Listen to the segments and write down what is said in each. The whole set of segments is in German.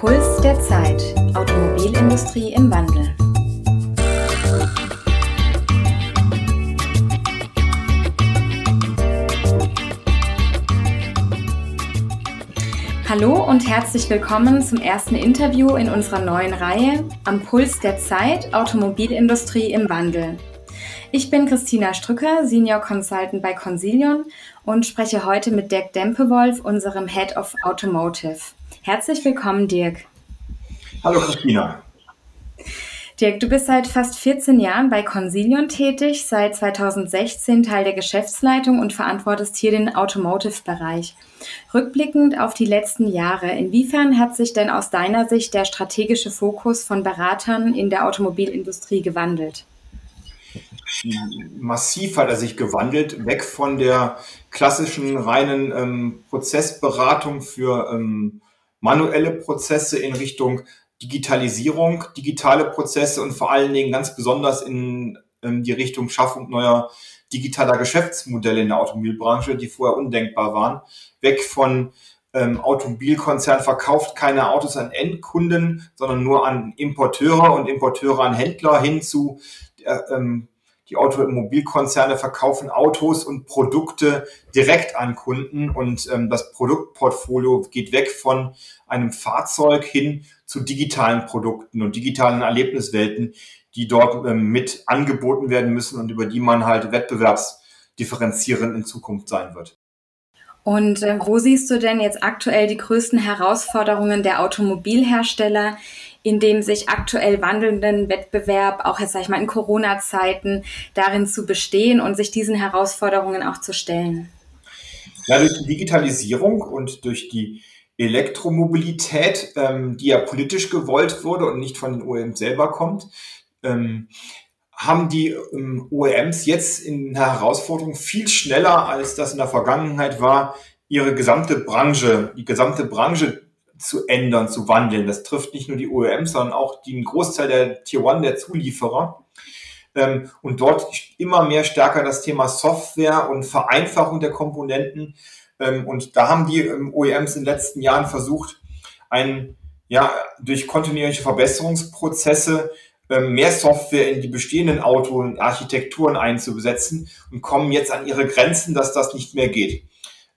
Puls der Zeit. Automobilindustrie im Wandel. Hallo und herzlich willkommen zum ersten Interview in unserer neuen Reihe Am Puls der Zeit Automobilindustrie im Wandel. Ich bin Christina Strücker, Senior Consultant bei Consilion und spreche heute mit Dirk Dempewolf, unserem Head of Automotive. Herzlich willkommen, Dirk. Hallo, Christina. Dirk, du bist seit fast 14 Jahren bei Consilion tätig, seit 2016 Teil der Geschäftsleitung und verantwortest hier den Automotive-Bereich. Rückblickend auf die letzten Jahre, inwiefern hat sich denn aus deiner Sicht der strategische Fokus von Beratern in der Automobilindustrie gewandelt? massiv hat er sich gewandelt, weg von der klassischen reinen ähm, Prozessberatung für ähm, manuelle Prozesse in Richtung Digitalisierung, digitale Prozesse und vor allen Dingen ganz besonders in ähm, die Richtung Schaffung neuer digitaler Geschäftsmodelle in der Automobilbranche, die vorher undenkbar waren. Weg von ähm, Automobilkonzern verkauft keine Autos an Endkunden, sondern nur an Importeure und Importeure an Händler hin zu äh, ähm, die Automobilkonzerne verkaufen Autos und Produkte direkt an Kunden und ähm, das Produktportfolio geht weg von einem Fahrzeug hin zu digitalen Produkten und digitalen Erlebniswelten, die dort ähm, mit angeboten werden müssen und über die man halt wettbewerbsdifferenzierend in Zukunft sein wird. Und äh, wo siehst du denn jetzt aktuell die größten Herausforderungen der Automobilhersteller in dem sich aktuell wandelnden Wettbewerb, auch jetzt sag ich mal in Corona-Zeiten, darin zu bestehen und sich diesen Herausforderungen auch zu stellen? Ja, durch die Digitalisierung und durch die Elektromobilität, ähm, die ja politisch gewollt wurde und nicht von den OEMs selber kommt, ähm, haben die ähm, OEMs jetzt in der Herausforderung viel schneller, als das in der Vergangenheit war, ihre gesamte Branche, die gesamte Branche zu ändern, zu wandeln. Das trifft nicht nur die OEMs, sondern auch den Großteil der Tier One, der Zulieferer. Ähm, und dort immer mehr stärker das Thema Software und Vereinfachung der Komponenten. Ähm, und da haben die ähm, OEMs in den letzten Jahren versucht, ein, ja, durch kontinuierliche Verbesserungsprozesse mehr Software in die bestehenden Auto- und Architekturen einzubesetzen und kommen jetzt an ihre Grenzen, dass das nicht mehr geht.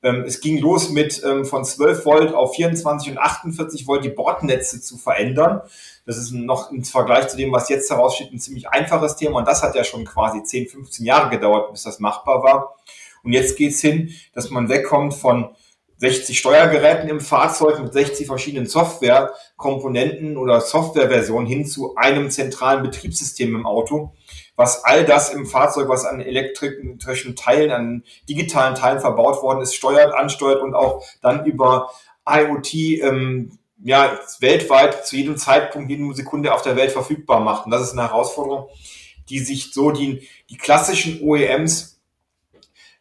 Ähm, es ging los mit ähm, von 12 Volt auf 24 und 48 Volt die Bordnetze zu verändern. Das ist noch im Vergleich zu dem, was jetzt heraussteht, ein ziemlich einfaches Thema. Und das hat ja schon quasi 10, 15 Jahre gedauert, bis das machbar war. Und jetzt geht's hin, dass man wegkommt von 60 Steuergeräten im Fahrzeug mit 60 verschiedenen Softwarekomponenten oder Softwareversionen hin zu einem zentralen Betriebssystem im Auto, was all das im Fahrzeug, was an elektrischen Teilen, an digitalen Teilen verbaut worden ist, steuert, ansteuert und auch dann über IoT ähm, ja, weltweit zu jedem Zeitpunkt, jedem Sekunde auf der Welt verfügbar macht. Und das ist eine Herausforderung, die sich so die, die klassischen OEMs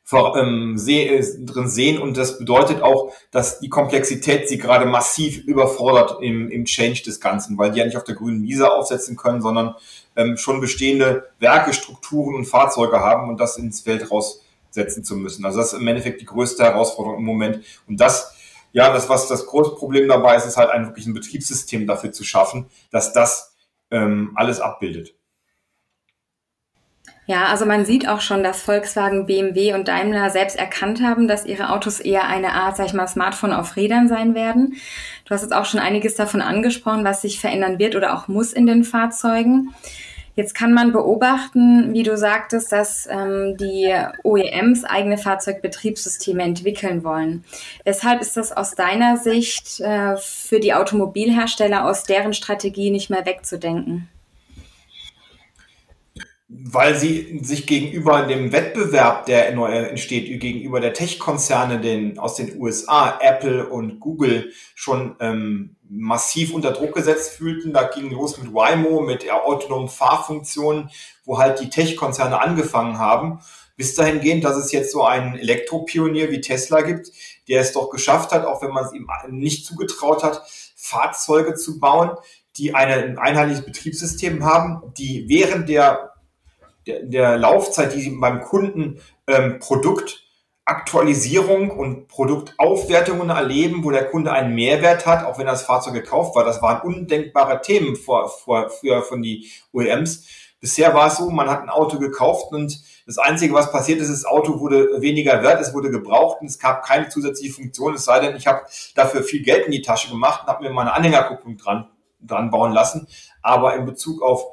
vor, ähm, seh, äh, drin sehen und das bedeutet auch, dass die Komplexität sie gerade massiv überfordert im, im Change des Ganzen, weil die ja nicht auf der grünen Wiese aufsetzen können, sondern ähm, schon bestehende Werke, Strukturen und Fahrzeuge haben und das ins Feld raussetzen zu müssen. Also das ist im Endeffekt die größte Herausforderung im Moment und das ja, das, was das große Problem dabei ist, ist halt ein wirklich ein Betriebssystem dafür zu schaffen, dass das ähm, alles abbildet. Ja, also man sieht auch schon, dass Volkswagen, BMW und Daimler selbst erkannt haben, dass ihre Autos eher eine Art, sag ich mal, Smartphone auf Rädern sein werden. Du hast jetzt auch schon einiges davon angesprochen, was sich verändern wird oder auch muss in den Fahrzeugen. Jetzt kann man beobachten, wie du sagtest, dass ähm, die OEMs eigene Fahrzeugbetriebssysteme entwickeln wollen. Weshalb ist das aus deiner Sicht äh, für die Automobilhersteller aus deren Strategie nicht mehr wegzudenken? Weil sie sich gegenüber dem Wettbewerb, der entsteht, gegenüber der Tech-Konzerne den, aus den USA, Apple und Google, schon ähm, massiv unter Druck gesetzt fühlten. Da ging los mit Waymo, mit autonomen Fahrfunktionen, wo halt die Tech-Konzerne angefangen haben. Bis dahin gehend, dass es jetzt so einen Elektropionier wie Tesla gibt, der es doch geschafft hat, auch wenn man es ihm nicht zugetraut hat, Fahrzeuge zu bauen, die ein einheitliches Betriebssystem haben, die während der der, der Laufzeit, die beim Kunden ähm, Produkt Aktualisierung und Produktaufwertungen erleben, wo der Kunde einen Mehrwert hat, auch wenn das Fahrzeug gekauft war. Das waren undenkbare Themen vor, vor, früher von die OEMs. Bisher war es so, man hat ein Auto gekauft und das Einzige, was passiert ist, das Auto wurde weniger wert, es wurde gebraucht und es gab keine zusätzliche Funktion, es sei denn, ich habe dafür viel Geld in die Tasche gemacht und habe mir mal eine Anhängerkupplung dran, dran bauen lassen. Aber in Bezug auf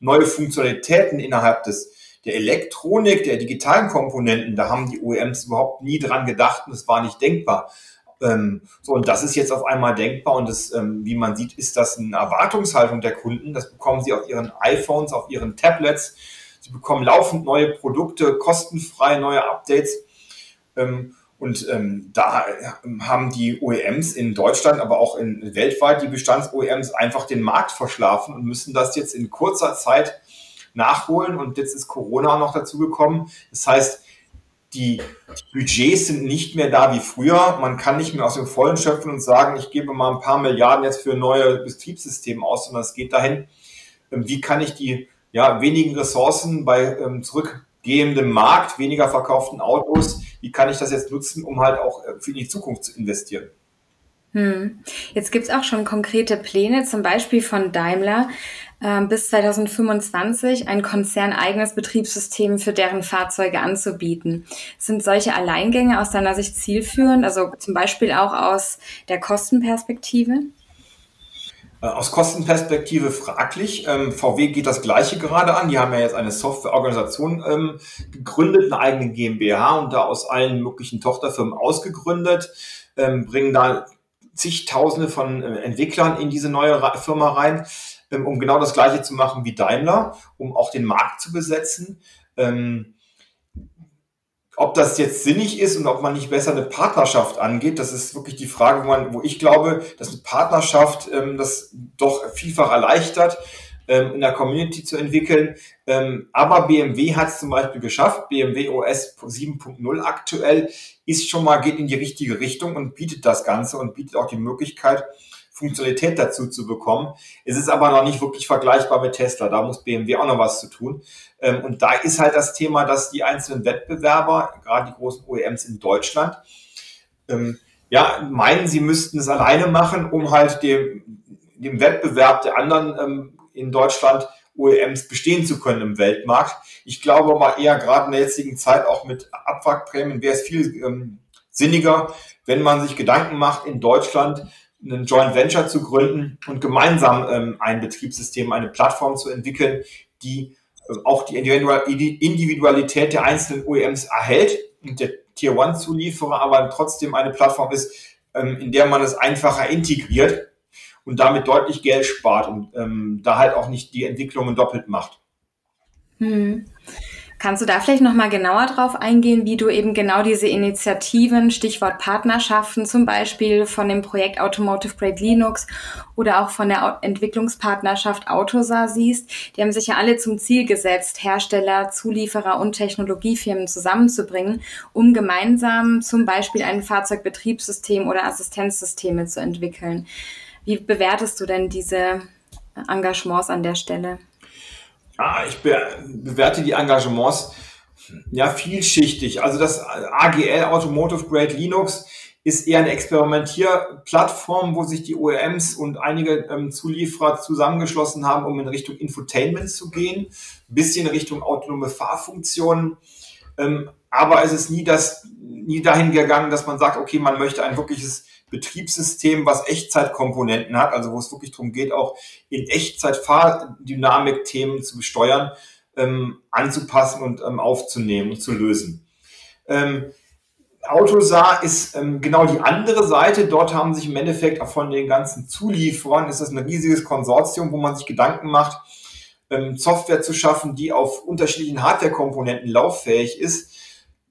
neue Funktionalitäten innerhalb des der Elektronik, der digitalen Komponenten, da haben die OEMs überhaupt nie dran gedacht und es war nicht denkbar. Ähm, so, und das ist jetzt auf einmal denkbar und das, ähm, wie man sieht, ist das eine Erwartungshaltung der Kunden. Das bekommen sie auf ihren iPhones, auf ihren Tablets. Sie bekommen laufend neue Produkte, kostenfrei neue Updates. Ähm, und ähm, da haben die OEMs in Deutschland, aber auch in, weltweit, die Bestands-OEMs einfach den Markt verschlafen und müssen das jetzt in kurzer Zeit nachholen. Und jetzt ist Corona noch dazu gekommen. Das heißt, die Budgets sind nicht mehr da wie früher. Man kann nicht mehr aus dem Vollen schöpfen und sagen, ich gebe mal ein paar Milliarden jetzt für neue Betriebssysteme aus, sondern es geht dahin, ähm, wie kann ich die ja, wenigen Ressourcen bei ähm, zurückgehendem Markt, weniger verkauften Autos, wie kann ich das jetzt nutzen, um halt auch äh, für die Zukunft zu investieren? Hm. Jetzt gibt's auch schon konkrete Pläne, zum Beispiel von Daimler, äh, bis 2025 ein konzerneigenes Betriebssystem für deren Fahrzeuge anzubieten. Sind solche Alleingänge aus deiner Sicht zielführend, also zum Beispiel auch aus der Kostenperspektive? Äh, aus Kostenperspektive fraglich. Ähm, VW geht das Gleiche gerade an. Die haben ja jetzt eine Softwareorganisation ähm, gegründet, eine eigene GmbH und da aus allen möglichen Tochterfirmen ausgegründet, ähm, bringen da zigtausende von äh, Entwicklern in diese neue Firma rein, um genau das Gleiche zu machen wie Daimler, um auch den Markt zu besetzen. Ob das jetzt sinnig ist und ob man nicht besser eine Partnerschaft angeht, das ist wirklich die Frage, wo, man, wo ich glaube, dass eine Partnerschaft ähm, das doch vielfach erleichtert, ähm, in der Community zu entwickeln. Ähm, aber BMW hat es zum Beispiel geschafft. BMW OS 7.0 aktuell ist schon mal, geht in die richtige Richtung und bietet das Ganze und bietet auch die Möglichkeit, Funktionalität dazu zu bekommen. Es ist aber noch nicht wirklich vergleichbar mit Tesla. Da muss BMW auch noch was zu tun. Ähm, und da ist halt das Thema, dass die einzelnen Wettbewerber, gerade die großen OEMs in Deutschland, ähm, ja, meinen, sie müssten es alleine machen, um halt dem, dem Wettbewerb der anderen ähm, in Deutschland OEMs bestehen zu können im Weltmarkt. Ich glaube aber eher gerade in der jetzigen Zeit auch mit Abwrackprämien wäre es viel ähm, sinniger, wenn man sich Gedanken macht, in Deutschland einen Joint Venture zu gründen und gemeinsam ähm, ein Betriebssystem, eine Plattform zu entwickeln, die äh, auch die Individualität der einzelnen OEMs erhält und der Tier One Zulieferer aber trotzdem eine Plattform ist, ähm, in der man es einfacher integriert und damit deutlich Geld spart und ähm, da halt auch nicht die Entwicklungen doppelt macht. Hm. Kannst du da vielleicht noch mal genauer drauf eingehen, wie du eben genau diese Initiativen, Stichwort Partnerschaften, zum Beispiel von dem Projekt Automotive Grade Linux oder auch von der Entwicklungspartnerschaft Autosar siehst? Die haben sich ja alle zum Ziel gesetzt, Hersteller, Zulieferer und Technologiefirmen zusammenzubringen, um gemeinsam zum Beispiel ein Fahrzeugbetriebssystem oder Assistenzsysteme zu entwickeln. Wie bewertest du denn diese Engagements an der Stelle? Ah, ich be bewerte die Engagements ja vielschichtig. Also das AGL Automotive Grade Linux ist eher eine Experimentierplattform, wo sich die OEMs und einige ähm, Zulieferer zusammengeschlossen haben, um in Richtung Infotainment zu gehen, ein bisschen in Richtung autonome Fahrfunktionen. Ähm, aber es ist nie das, nie dahin gegangen, dass man sagt, okay, man möchte ein wirkliches Betriebssystem, was Echtzeitkomponenten hat, also wo es wirklich darum geht, auch in Echtzeit Fahrdynamik-Themen zu besteuern, ähm, anzupassen und ähm, aufzunehmen und zu lösen. Ähm, Autosar ist ähm, genau die andere Seite. Dort haben sich im Endeffekt auch von den ganzen Zulieferern, ist das ein riesiges Konsortium, wo man sich Gedanken macht, ähm, Software zu schaffen, die auf unterschiedlichen Hardware-Komponenten lauffähig ist.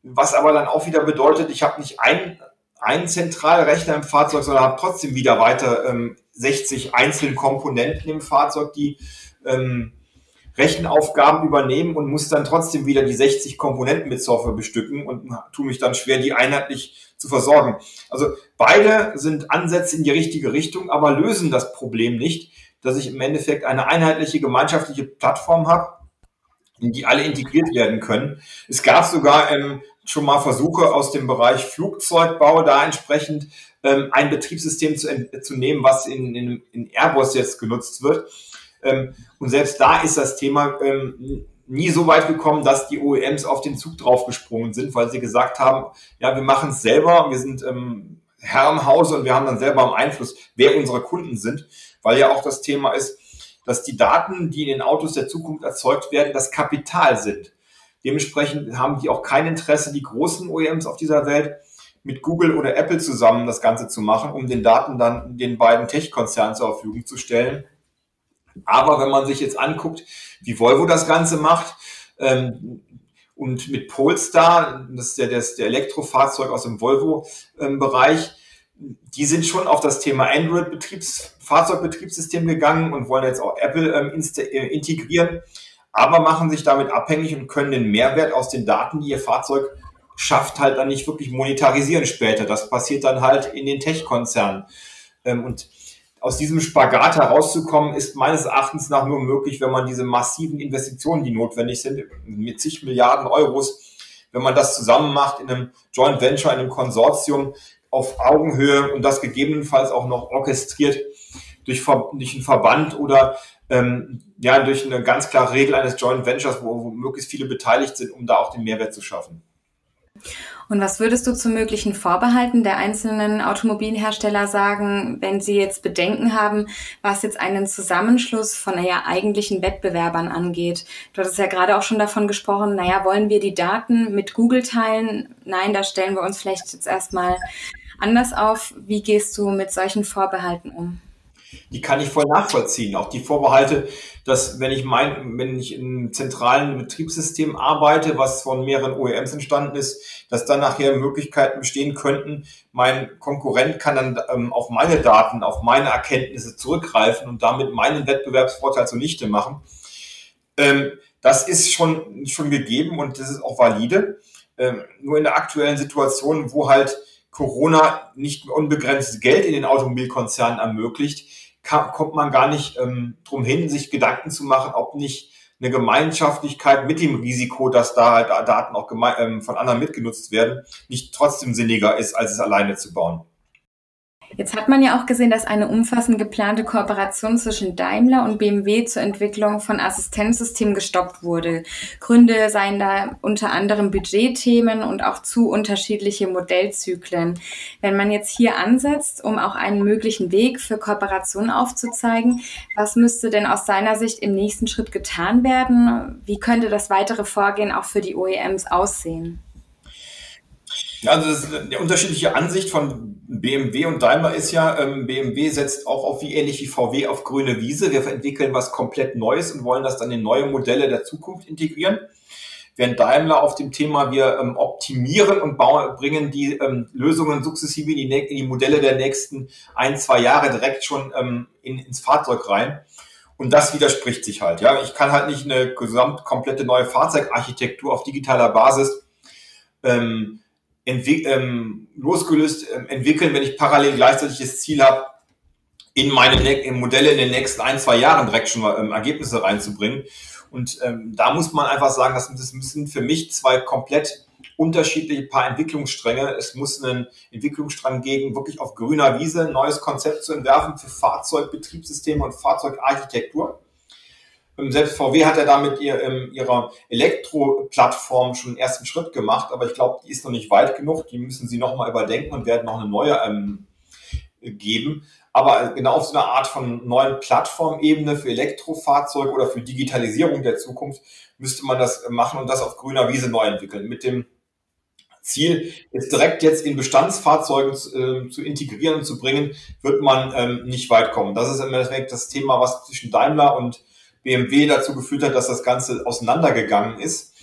Was aber dann auch wieder bedeutet, ich habe nicht ein einen Zentralrechner im Fahrzeug, sondern habe trotzdem wieder weiter ähm, 60 einzelne Komponenten im Fahrzeug, die ähm, Rechenaufgaben übernehmen und muss dann trotzdem wieder die 60 Komponenten mit Software bestücken und tue mich dann schwer, die einheitlich zu versorgen. Also beide sind Ansätze in die richtige Richtung, aber lösen das Problem nicht, dass ich im Endeffekt eine einheitliche gemeinschaftliche Plattform habe, in die alle integriert werden können. Es gab sogar ähm, schon mal Versuche aus dem Bereich Flugzeugbau, da entsprechend ähm, ein Betriebssystem zu, zu nehmen, was in, in, in Airbus jetzt genutzt wird. Ähm, und selbst da ist das Thema ähm, nie so weit gekommen, dass die OEMs auf den Zug draufgesprungen sind, weil sie gesagt haben, ja, wir machen es selber, wir sind ähm, Herr im Hause und wir haben dann selber einen Einfluss, wer unsere Kunden sind, weil ja auch das Thema ist, dass die Daten, die in den Autos der Zukunft erzeugt werden, das Kapital sind. Dementsprechend haben die auch kein Interesse, die großen OEMs auf dieser Welt mit Google oder Apple zusammen das Ganze zu machen, um den Daten dann den beiden Tech-Konzernen zur Verfügung zu stellen. Aber wenn man sich jetzt anguckt, wie Volvo das Ganze macht, ähm, und mit Polestar, das ist ja das, der Elektrofahrzeug aus dem Volvo-Bereich, ähm, die sind schon auf das Thema Android-Betriebs, Fahrzeugbetriebssystem gegangen und wollen jetzt auch Apple ähm, äh, integrieren, aber machen sich damit abhängig und können den Mehrwert aus den Daten, die ihr Fahrzeug schafft, halt dann nicht wirklich monetarisieren später. Das passiert dann halt in den Tech-Konzernen. Ähm, und aus diesem Spagat herauszukommen, ist meines Erachtens nach nur möglich, wenn man diese massiven Investitionen, die notwendig sind, mit zig Milliarden Euros, wenn man das zusammen macht in einem Joint Venture, in einem Konsortium auf Augenhöhe und das gegebenenfalls auch noch orchestriert durch, durch einen Verband oder ähm, ja durch eine ganz klare Regel eines Joint Ventures, wo, wo möglichst viele beteiligt sind, um da auch den Mehrwert zu schaffen. Und was würdest du zu möglichen Vorbehalten der einzelnen Automobilhersteller sagen, wenn sie jetzt Bedenken haben, was jetzt einen Zusammenschluss von naja, eigentlichen Wettbewerbern angeht? Du hattest ja gerade auch schon davon gesprochen, naja, wollen wir die Daten mit Google teilen? Nein, da stellen wir uns vielleicht jetzt erstmal anders auf. Wie gehst du mit solchen Vorbehalten um? die kann ich voll nachvollziehen. Auch die Vorbehalte, dass wenn ich mein, wenn ich im zentralen Betriebssystem arbeite, was von mehreren OEMs entstanden ist, dass dann nachher Möglichkeiten bestehen könnten, mein Konkurrent kann dann ähm, auf meine Daten, auf meine Erkenntnisse zurückgreifen und damit meinen Wettbewerbsvorteil zunichte machen. Ähm, das ist schon, schon gegeben und das ist auch valide. Ähm, nur in der aktuellen Situation, wo halt Corona nicht unbegrenztes Geld in den Automobilkonzernen ermöglicht, kann, kommt man gar nicht ähm, drum hin, sich Gedanken zu machen, ob nicht eine Gemeinschaftlichkeit mit dem Risiko, dass da halt Daten auch ähm, von anderen mitgenutzt werden, nicht trotzdem sinniger ist, als es alleine zu bauen. Jetzt hat man ja auch gesehen, dass eine umfassend geplante Kooperation zwischen Daimler und BMW zur Entwicklung von Assistenzsystemen gestoppt wurde. Gründe seien da unter anderem Budgetthemen und auch zu unterschiedliche Modellzyklen. Wenn man jetzt hier ansetzt, um auch einen möglichen Weg für Kooperation aufzuzeigen, was müsste denn aus seiner Sicht im nächsten Schritt getan werden? Wie könnte das weitere Vorgehen auch für die OEMs aussehen? Also das, eine unterschiedliche Ansicht von BMW und Daimler ist ja, ähm, BMW setzt auch auf wie ähnlich wie VW auf grüne Wiese. Wir entwickeln was komplett Neues und wollen das dann in neue Modelle der Zukunft integrieren. Während Daimler auf dem Thema wir ähm, optimieren und bauen, bringen die ähm, Lösungen sukzessive in die, in die, Modelle der nächsten ein, zwei Jahre direkt schon ähm, in, ins Fahrzeug rein. Und das widerspricht sich halt. Ja, ich kann halt nicht eine gesamt komplette neue Fahrzeugarchitektur auf digitaler Basis ähm, ähm, losgelöst ähm, entwickeln, wenn ich parallel gleichzeitig das Ziel habe, in meine in Modelle in den nächsten ein, zwei Jahren direkt schon ähm, Ergebnisse reinzubringen. Und ähm, da muss man einfach sagen, das, müssen für mich zwei komplett unterschiedliche paar Entwicklungsstränge. Es muss einen Entwicklungsstrang gegen wirklich auf grüner Wiese ein neues Konzept zu entwerfen für Fahrzeugbetriebssysteme und Fahrzeugarchitektur. Selbst VW hat ja damit ihr, ähm, ihrer Elektro-Plattform schon einen ersten Schritt gemacht, aber ich glaube, die ist noch nicht weit genug. Die müssen sie nochmal überdenken und werden noch eine neue ähm, geben. Aber genau auf so einer Art von neuen Plattformebene für Elektrofahrzeuge oder für Digitalisierung der Zukunft müsste man das machen und das auf grüner Wiese neu entwickeln. Mit dem Ziel, es direkt jetzt in Bestandsfahrzeugen äh, zu integrieren und zu bringen, wird man ähm, nicht weit kommen. Das ist im Endeffekt das Thema, was zwischen Daimler und BMW dazu geführt hat, dass das Ganze auseinandergegangen ist.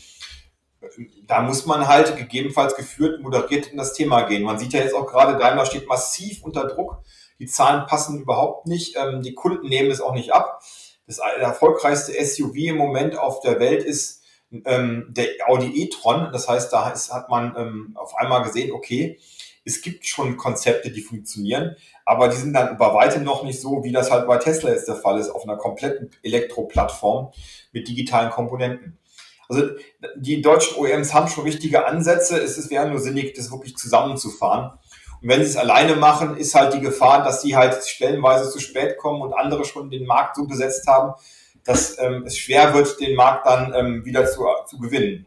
Da muss man halt gegebenenfalls geführt, moderiert in das Thema gehen. Man sieht ja jetzt auch gerade, Daimler steht massiv unter Druck. Die Zahlen passen überhaupt nicht. Ähm, die Kunden nehmen es auch nicht ab. Das erfolgreichste SUV im Moment auf der Welt ist ähm, der Audi e-tron. Das heißt, da hat man ähm, auf einmal gesehen, okay, es gibt schon Konzepte, die funktionieren, aber die sind dann bei weitem noch nicht so, wie das halt bei Tesla jetzt der Fall ist, auf einer kompletten Elektroplattform mit digitalen Komponenten. Also die deutschen OEMs haben schon richtige Ansätze. Es wäre nur sinnig, das wirklich zusammenzufahren. Und wenn sie es alleine machen, ist halt die Gefahr, dass sie halt stellenweise zu spät kommen und andere schon den Markt so besetzt haben, dass ähm, es schwer wird, den Markt dann ähm, wieder zu, zu gewinnen.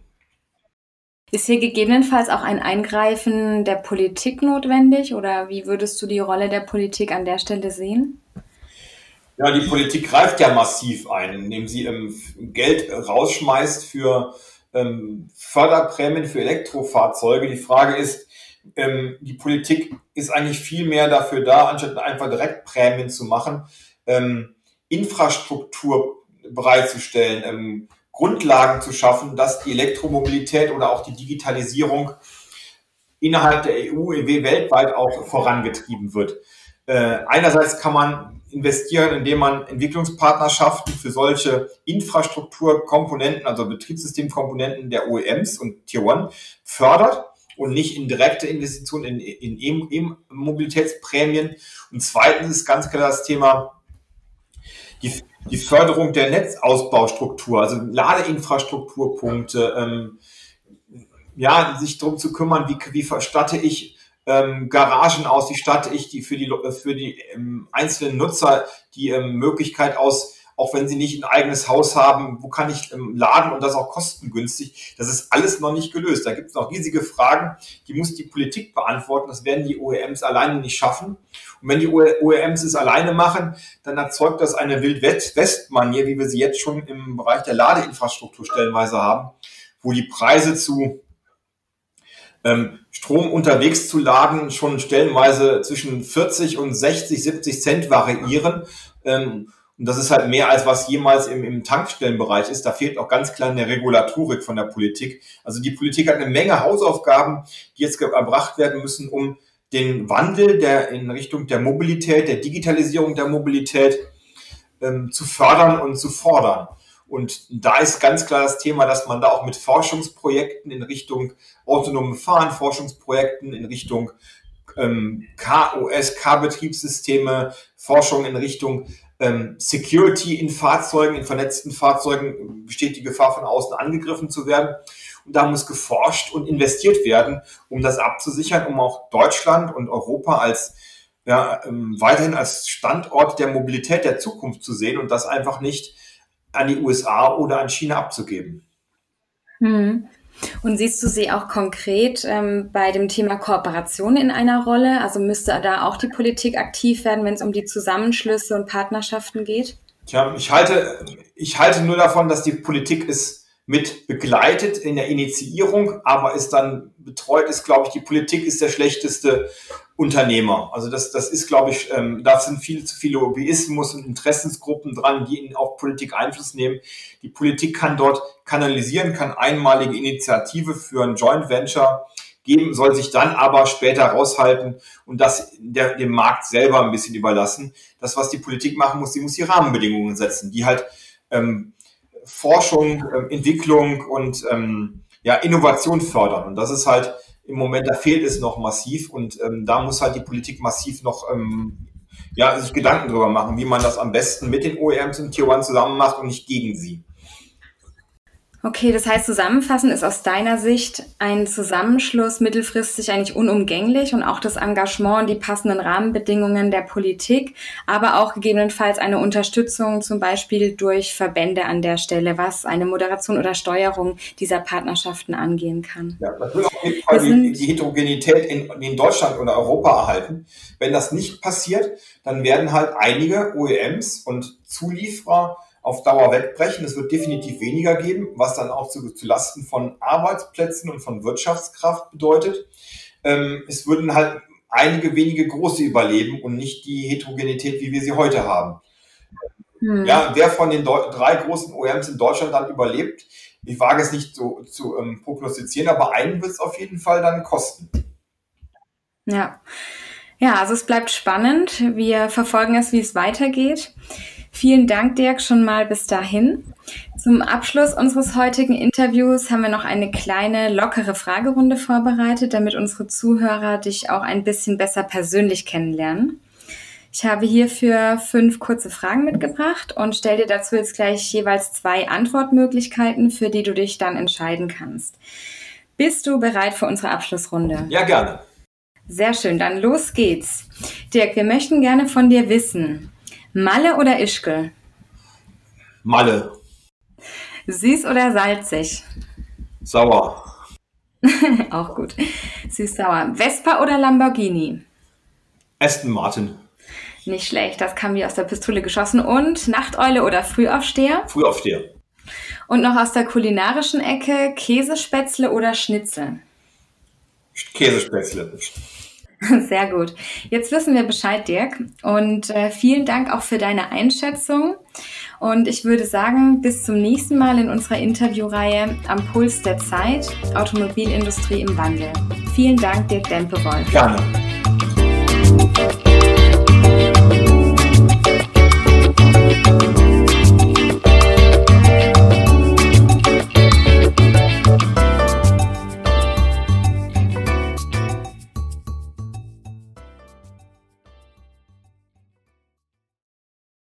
Ist hier gegebenenfalls auch ein Eingreifen der Politik notwendig oder wie würdest du die Rolle der Politik an der Stelle sehen? Ja, die Politik greift ja massiv ein, indem sie ähm, Geld rausschmeißt für ähm, Förderprämien für Elektrofahrzeuge. Die Frage ist, ähm, die Politik ist eigentlich viel mehr dafür da, anstatt einfach direkt Prämien zu machen, ähm, Infrastruktur bereitzustellen, ähm, Grundlagen zu schaffen, dass die Elektromobilität oder auch die Digitalisierung innerhalb der EU, weltweit auch vorangetrieben wird. Äh, einerseits kann man investieren, indem man Entwicklungspartnerschaften für solche Infrastrukturkomponenten, also Betriebssystemkomponenten der OEMs und Tier One fördert und nicht in direkte Investitionen in, in E-Mobilitätsprämien. Und zweitens ist ganz klar das Thema die, die Förderung der Netzausbaustruktur, also Ladeinfrastrukturpunkte, ähm, ja, sich darum zu kümmern, wie, wie verstatte ich ähm, Garagen aus, wie statte ich die für die, für die ähm, einzelnen Nutzer die ähm, Möglichkeit aus, auch wenn sie nicht ein eigenes Haus haben, wo kann ich laden und das auch kostengünstig? Das ist alles noch nicht gelöst. Da gibt es noch riesige Fragen, die muss die Politik beantworten. Das werden die OEMs alleine nicht schaffen. Und wenn die OEMs es alleine machen, dann erzeugt das eine Wild-West-Manier, wie wir sie jetzt schon im Bereich der Ladeinfrastruktur stellenweise haben, wo die Preise zu ähm, Strom unterwegs zu laden schon stellenweise zwischen 40 und 60, 70 Cent variieren. Ähm, und das ist halt mehr als was jemals im, im Tankstellenbereich ist. Da fehlt auch ganz klar eine Regulatorik von der Politik. Also die Politik hat eine Menge Hausaufgaben, die jetzt erbracht werden müssen, um den Wandel der in Richtung der Mobilität, der Digitalisierung der Mobilität ähm, zu fördern und zu fordern. Und da ist ganz klar das Thema, dass man da auch mit Forschungsprojekten in Richtung autonome Fahren, Forschungsprojekten in Richtung ähm, KOS, K-Betriebssysteme, Forschung in Richtung ähm, Security in Fahrzeugen, in vernetzten Fahrzeugen besteht die Gefahr von außen angegriffen zu werden. Und da muss geforscht und investiert werden, um das abzusichern, um auch Deutschland und Europa als ja, ähm, weiterhin als Standort der Mobilität der Zukunft zu sehen und das einfach nicht an die USA oder an China abzugeben. Hm. Und siehst du sie auch konkret ähm, bei dem Thema Kooperation in einer Rolle? Also müsste da auch die Politik aktiv werden, wenn es um die Zusammenschlüsse und Partnerschaften geht? Tja, ich halte, ich halte nur davon, dass die Politik es mit begleitet in der Initiierung, aber ist dann betreut ist, glaube ich, die Politik ist der schlechteste Unternehmer. Also das, das ist, glaube ich, ähm, da sind viel zu viele Lobbyismus und Interessensgruppen dran, die auf Politik Einfluss nehmen. Die Politik kann dort kanalisieren, kann einmalige Initiative für ein Joint Venture geben, soll sich dann aber später raushalten und das der, dem Markt selber ein bisschen überlassen. Das, was die Politik machen muss, sie muss die Rahmenbedingungen setzen, die halt ähm, Forschung, ähm, Entwicklung und ähm, ja, Innovation fördern. Und das ist halt im Moment, da fehlt es noch massiv und ähm, da muss halt die Politik massiv noch ähm, ja, sich Gedanken drüber machen, wie man das am besten mit den OEMs und Tier One zusammen macht und nicht gegen sie. Okay, das heißt, zusammenfassend ist aus deiner Sicht ein Zusammenschluss mittelfristig eigentlich unumgänglich und auch das Engagement und die passenden Rahmenbedingungen der Politik, aber auch gegebenenfalls eine Unterstützung zum Beispiel durch Verbände an der Stelle, was eine Moderation oder Steuerung dieser Partnerschaften angehen kann. Ja, das will auf jeden Fall die, die, Heterogenität in, in Deutschland oder Europa erhalten. Wenn das nicht passiert, dann werden halt einige OEMs und Zulieferer auf Dauer wegbrechen. Es wird definitiv weniger geben, was dann auch zu, zu Lasten von Arbeitsplätzen und von Wirtschaftskraft bedeutet. Ähm, es würden halt einige wenige große überleben und nicht die Heterogenität, wie wir sie heute haben. Hm. Ja, wer von den drei großen OEMs in Deutschland dann überlebt, ich wage es nicht so, zu ähm, prognostizieren, aber einen wird es auf jeden Fall dann kosten. Ja. Ja, also es bleibt spannend. Wir verfolgen es, wie es weitergeht. Vielen Dank, Dirk, schon mal bis dahin. Zum Abschluss unseres heutigen Interviews haben wir noch eine kleine, lockere Fragerunde vorbereitet, damit unsere Zuhörer dich auch ein bisschen besser persönlich kennenlernen. Ich habe hierfür fünf kurze Fragen mitgebracht und stelle dir dazu jetzt gleich jeweils zwei Antwortmöglichkeiten, für die du dich dann entscheiden kannst. Bist du bereit für unsere Abschlussrunde? Ja, gerne. Sehr schön, dann los geht's. Dirk, wir möchten gerne von dir wissen, Malle oder Ischgl? Malle. Süß oder salzig? Sauer. Auch gut. Süß-sauer. Vespa oder Lamborghini? Aston Martin. Nicht schlecht, das kam wie aus der Pistole geschossen. Und Nachteule oder Frühaufsteher? Frühaufsteher. Und noch aus der kulinarischen Ecke Käsespätzle oder Schnitzel? Käsespätzle. Sehr gut. Jetzt wissen wir Bescheid, Dirk. Und äh, vielen Dank auch für deine Einschätzung. Und ich würde sagen, bis zum nächsten Mal in unserer Interviewreihe Am Puls der Zeit, Automobilindustrie im Wandel. Vielen Dank, Dirk Dempewolf. Gerne. Ja.